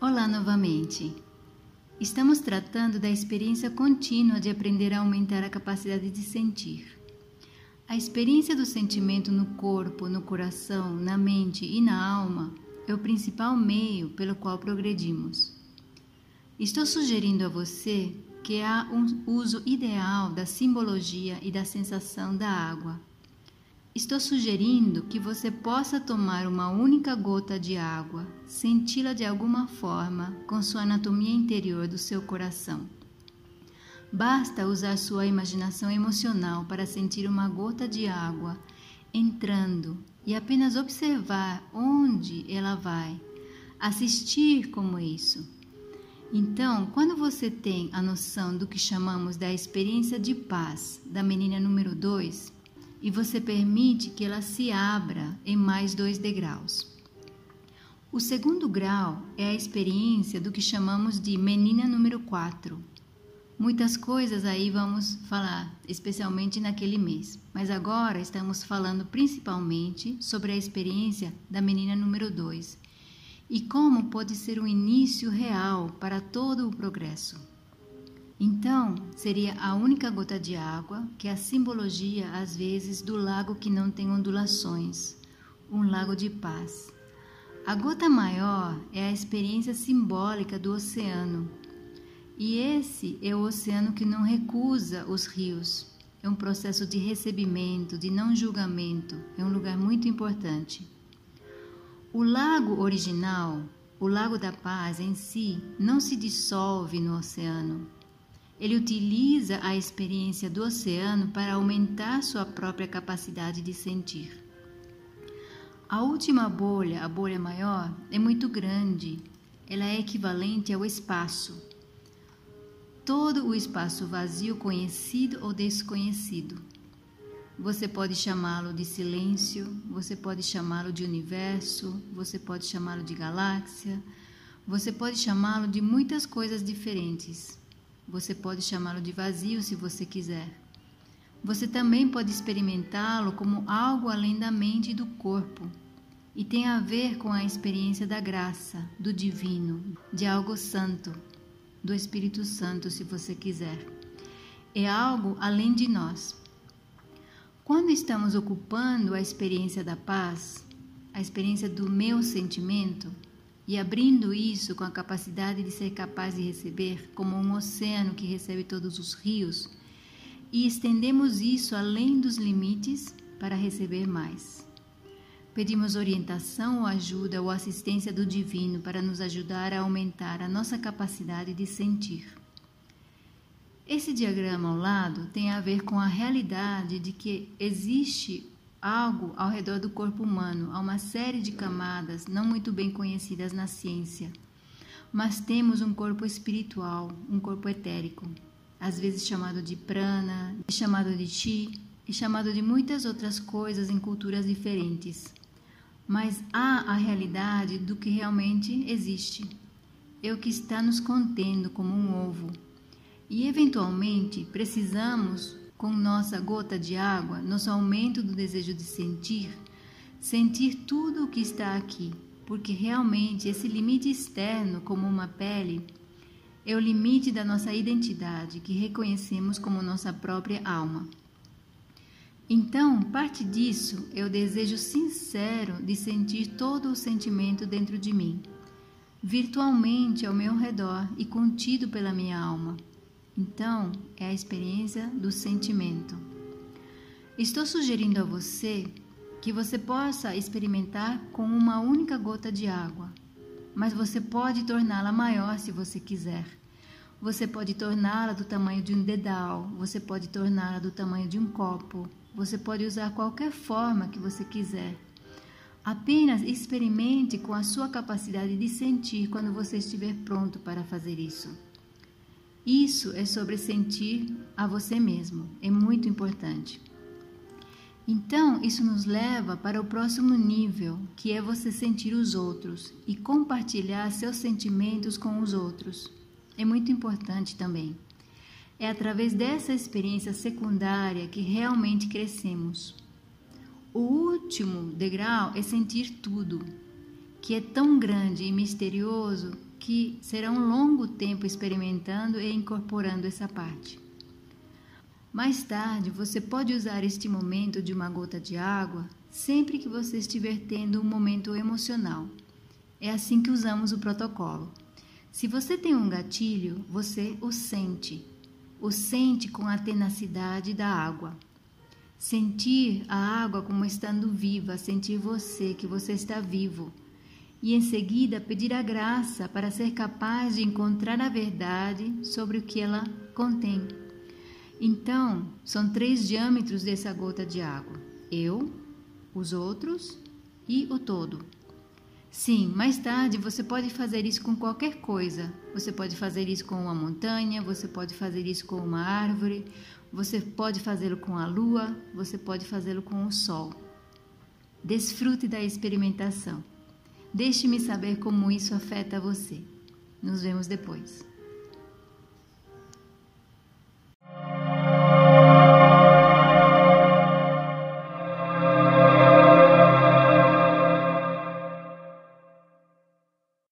Olá novamente. Estamos tratando da experiência contínua de aprender a aumentar a capacidade de sentir. A experiência do sentimento no corpo, no coração, na mente e na alma é o principal meio pelo qual progredimos. Estou sugerindo a você que há um uso ideal da simbologia e da sensação da água. Estou sugerindo que você possa tomar uma única gota de água, senti-la de alguma forma com sua anatomia interior do seu coração. Basta usar sua imaginação emocional para sentir uma gota de água entrando e apenas observar onde ela vai, assistir como isso. Então, quando você tem a noção do que chamamos da experiência de paz da menina número 2, e você permite que ela se abra em mais dois degraus. O segundo grau é a experiência do que chamamos de menina número 4. Muitas coisas aí vamos falar, especialmente naquele mês, mas agora estamos falando principalmente sobre a experiência da menina número 2 e como pode ser um início real para todo o progresso. Então, seria a única gota de água, que é a simbologia, às vezes, do lago que não tem ondulações, um lago de paz. A gota maior é a experiência simbólica do oceano. E esse é o oceano que não recusa os rios. É um processo de recebimento, de não julgamento. É um lugar muito importante. O lago original, o Lago da Paz em si, não se dissolve no oceano. Ele utiliza a experiência do oceano para aumentar sua própria capacidade de sentir. A última bolha, a bolha maior, é muito grande. Ela é equivalente ao espaço. Todo o espaço vazio, conhecido ou desconhecido. Você pode chamá-lo de silêncio, você pode chamá-lo de universo, você pode chamá-lo de galáxia, você pode chamá-lo de muitas coisas diferentes. Você pode chamá-lo de vazio se você quiser. Você também pode experimentá-lo como algo além da mente e do corpo, e tem a ver com a experiência da graça, do divino, de algo santo, do Espírito Santo, se você quiser. É algo além de nós. Quando estamos ocupando a experiência da paz, a experiência do meu sentimento, e abrindo isso com a capacidade de ser capaz de receber, como um oceano que recebe todos os rios, e estendemos isso além dos limites para receber mais. Pedimos orientação ou ajuda ou assistência do Divino para nos ajudar a aumentar a nossa capacidade de sentir. Esse diagrama ao lado tem a ver com a realidade de que existe algo ao redor do corpo humano, há uma série de camadas não muito bem conhecidas na ciência. Mas temos um corpo espiritual, um corpo etérico, às vezes chamado de prana, chamado de chi e chamado de muitas outras coisas em culturas diferentes. Mas há a realidade do que realmente existe. É o que está nos contendo como um ovo. E eventualmente precisamos com nossa gota de água, nosso aumento do desejo de sentir, sentir tudo o que está aqui, porque realmente esse limite externo, como uma pele, é o limite da nossa identidade que reconhecemos como nossa própria alma. Então, parte disso é o desejo sincero de sentir todo o sentimento dentro de mim, virtualmente ao meu redor e contido pela minha alma. Então, é a experiência do sentimento. Estou sugerindo a você que você possa experimentar com uma única gota de água, mas você pode torná-la maior se você quiser. Você pode torná-la do tamanho de um dedal, você pode torná-la do tamanho de um copo, você pode usar qualquer forma que você quiser. Apenas experimente com a sua capacidade de sentir quando você estiver pronto para fazer isso. Isso é sobre sentir a você mesmo, é muito importante. Então, isso nos leva para o próximo nível, que é você sentir os outros e compartilhar seus sentimentos com os outros. É muito importante também. É através dessa experiência secundária que realmente crescemos. O último degrau é sentir tudo, que é tão grande e misterioso que será um longo tempo experimentando e incorporando essa parte. Mais tarde, você pode usar este momento de uma gota de água sempre que você estiver tendo um momento emocional. É assim que usamos o protocolo. Se você tem um gatilho, você o sente. O sente com a tenacidade da água. Sentir a água como estando viva, sentir você, que você está vivo. E em seguida pedir a graça para ser capaz de encontrar a verdade sobre o que ela contém. Então, são três diâmetros dessa gota de água: eu, os outros e o todo. Sim, mais tarde você pode fazer isso com qualquer coisa. Você pode fazer isso com uma montanha, você pode fazer isso com uma árvore, você pode fazê-lo com a lua, você pode fazê-lo com o sol. Desfrute da experimentação. Deixe-me saber como isso afeta você. Nos vemos depois.